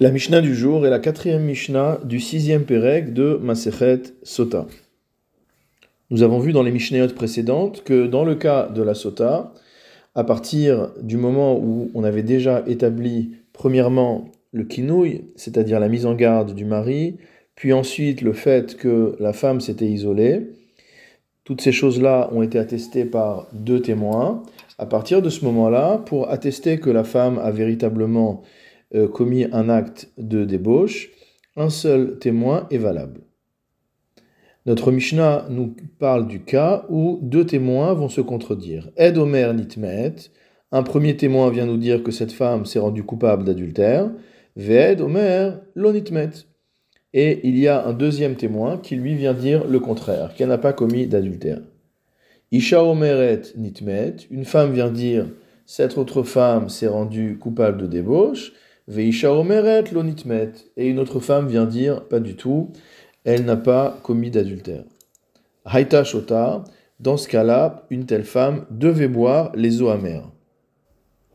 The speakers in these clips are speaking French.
La Mishnah du jour est la quatrième Mishnah du sixième Pérec de Masechet Sota. Nous avons vu dans les Mishnayot précédentes que dans le cas de la Sota, à partir du moment où on avait déjà établi premièrement le kinouï, c'est-à-dire la mise en garde du mari, puis ensuite le fait que la femme s'était isolée, toutes ces choses-là ont été attestées par deux témoins. À partir de ce moment-là, pour attester que la femme a véritablement euh, commis un acte de débauche, un seul témoin est valable. Notre Mishnah nous parle du cas où deux témoins vont se contredire. Ed Omer Nitmet, un premier témoin vient nous dire que cette femme s'est rendue coupable d'adultère. Ved Omer Lonitmet. Et il y a un deuxième témoin qui lui vient dire le contraire, qu'elle n'a pas commis d'adultère. Isha Nitmet, une femme vient dire cette autre femme s'est rendue coupable de débauche. Veisha Omeret. Et une autre femme vient dire pas du tout, elle n'a pas commis d'adultère. Haïta Shota, dans ce cas-là, une telle femme devait boire les eaux amères.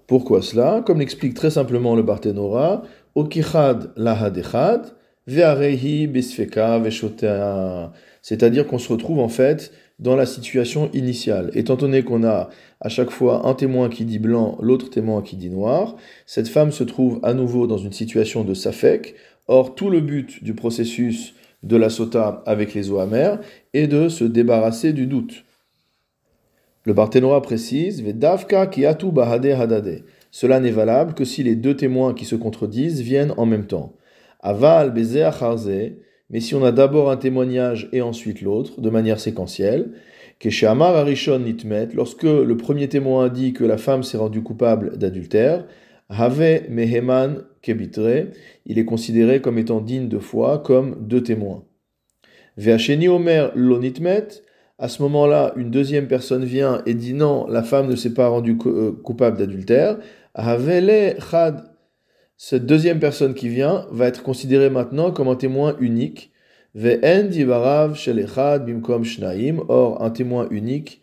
Pourquoi cela? Comme l'explique très simplement le Barthénora, Okichad lahadechad, ve'arehi bisfeka ve'shotea. C'est-à-dire qu'on se retrouve en fait dans la situation initiale. Étant donné qu'on a à chaque fois un témoin qui dit blanc, l'autre témoin qui dit noir, cette femme se trouve à nouveau dans une situation de safek. Or, tout le but du processus de la sota avec les eaux amères et de se débarrasser du doute. Le Barthénois précise Vedavka ki atu bahade hadade. Cela n'est valable que si les deux témoins qui se contredisent viennent en même temps. Aval mais si on a d'abord un témoignage et ensuite l'autre, de manière séquentielle, Amar arishon nitmet, lorsque le premier témoin dit que la femme s'est rendue coupable d'adultère, have meheman kebitre, il est considéré comme étant digne de foi, comme deux témoins. Veacheni omer lonitmet, à ce moment-là, une deuxième personne vient et dit non, la femme ne s'est pas rendue euh, coupable d'adultère. Cette deuxième personne qui vient va être considérée maintenant comme un témoin unique. Or, un témoin unique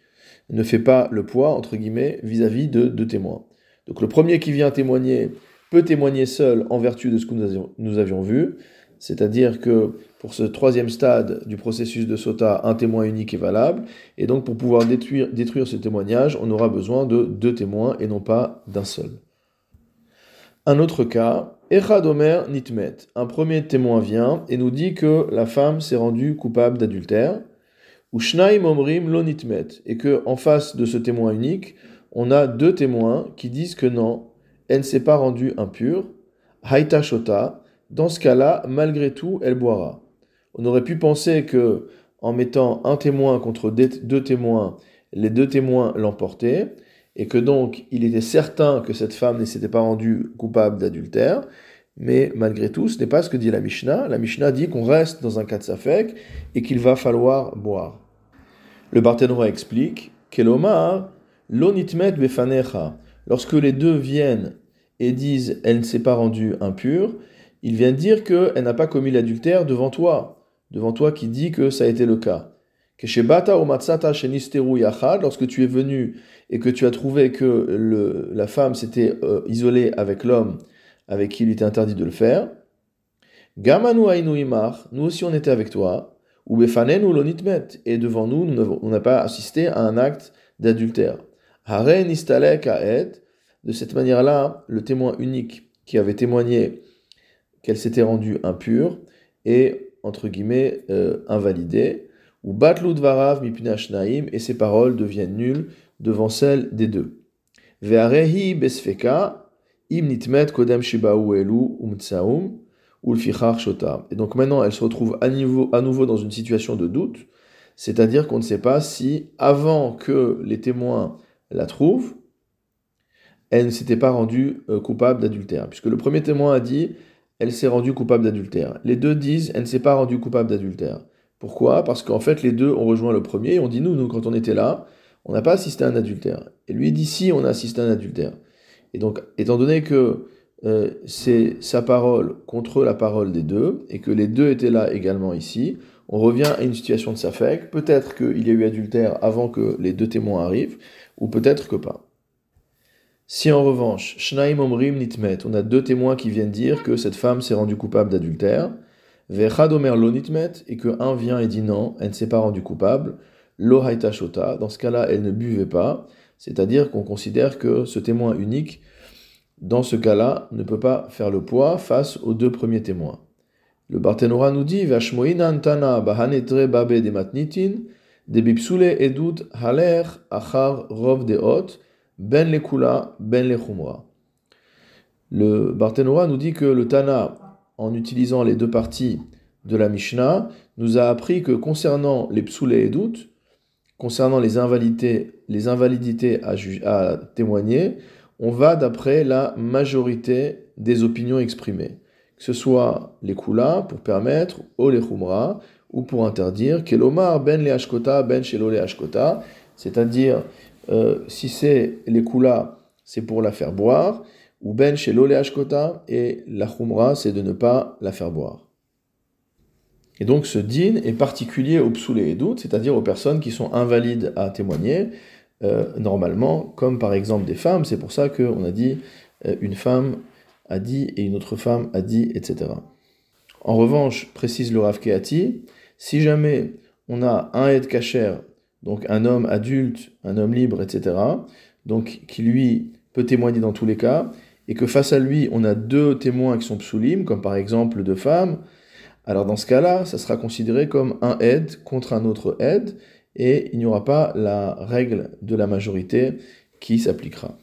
ne fait pas le poids, entre guillemets, vis-à-vis de deux témoins. Donc le premier qui vient témoigner peut témoigner seul en vertu de ce que nous avions, vu, c'est-à-dire que pour ce troisième stade du processus de sota, un témoin unique est valable, et donc pour pouvoir détruire ce témoignage, on aura besoin de deux témoins et non pas d'un seul. Un autre cas, Echadomer Nitmet, un premier témoin vient et nous dit que la femme s'est rendue coupable d'adultère, ou Shnaim Omrim Lo Nitmet, et que face de ce témoin unique, on a deux témoins qui disent que non, elle ne s'est pas rendue impure, Haïta Shota, dans ce cas-là, malgré tout, elle boira. On aurait pu penser que, en mettant un témoin contre deux témoins, les deux témoins l'emportaient, et que donc il était certain que cette femme ne s'était pas rendue coupable d'adultère, mais malgré tout, ce n'est pas ce que dit la Mishnah. La Mishnah dit qu'on reste dans un cas de safek et qu'il va falloir boire. Le Barthénora explique Kelomar, l'onitmet befanecha. Lorsque les deux viennent et disent elle ne s'est pas rendue impure, il vient dire qu'elle n'a pas commis l'adultère devant toi, devant toi qui dit que ça a été le cas. Lorsque tu es venu et que tu as trouvé que la femme s'était euh, isolée avec l'homme avec qui il était interdit de le faire, Gamanu nous aussi on était avec toi, ou et devant nous, on n'a pas assisté à un acte d'adultère. Hare nistalek de cette manière-là, le témoin unique qui avait témoigné qu'elle s'était rendue impure est, entre guillemets, euh, invalidé. Ou batlud varav mipnashnaim, et ses paroles deviennent nulles devant celles des deux. Ve'arehi besfeka, im nitmet kodem elu umtsaum, ulfichar shota. Et donc maintenant, elle se retrouve à nouveau dans une situation de doute, c'est-à-dire qu'on ne sait pas si, avant que les témoins la trouvent, elle ne s'était pas rendue euh, coupable d'adultère. Puisque le premier témoin a dit, elle s'est rendue coupable d'adultère. Les deux disent, elle ne s'est pas rendue coupable d'adultère. Pourquoi? Parce qu'en fait, les deux ont rejoint le premier et on dit, nous, quand on était là, on n'a pas assisté à un adultère. Et lui dit, si, on a assisté à un adultère. Et donc, étant donné que euh, c'est sa parole contre la parole des deux, et que les deux étaient là également ici, on revient à une situation de safek. Peut-être qu'il y a eu adultère avant que les deux témoins arrivent, ou peut-être que pas. Si en revanche, Shnaim Omrim Nitmet, on a deux témoins qui viennent dire que cette femme s'est rendue coupable d'adultère, Vechad Omer Lo Nitmet, et que un vient et dit non, elle ne s'est pas rendue coupable, Lo Haita Shota, dans ce cas-là, elle ne buvait pas, c'est-à-dire qu'on considère que ce témoin unique, dans ce cas-là, ne peut pas faire le poids face aux deux premiers témoins. Le Barthénora nous dit Bahanetre Babe de Matnitin, de Haler Achar Rov Deot, Ben Lekula, Ben Lechumra. Le Barthénora nous dit que le Tana, en utilisant les deux parties de la Mishnah, nous a appris que concernant les Psule Edut, concernant les invalidités, les invalidités à, à témoigner, on va d'après la majorité des opinions exprimées. Que ce soit les kula pour permettre, ou les khumra, ou pour interdire, kelomar ben le ashkota, ben shelo le ashkota, c'est-à-dire euh, si c'est les kula, c'est pour la faire boire, ou ben le ashkota, et la khumra, c'est de ne pas la faire boire. Et donc ce din est particulier aux psoulé et doutes, c'est-à-dire aux personnes qui sont invalides à témoigner, euh, normalement, comme par exemple des femmes. C'est pour ça qu'on a dit euh, une femme a dit et une autre femme a dit, etc. En revanche, précise le Rav Keati, si jamais on a un aide kacher, donc un homme adulte, un homme libre, etc., donc qui lui peut témoigner dans tous les cas, et que face à lui on a deux témoins qui sont psoulim, comme par exemple deux femmes, alors dans ce cas-là, ça sera considéré comme un aide contre un autre aide, et il n'y aura pas la règle de la majorité qui s'appliquera.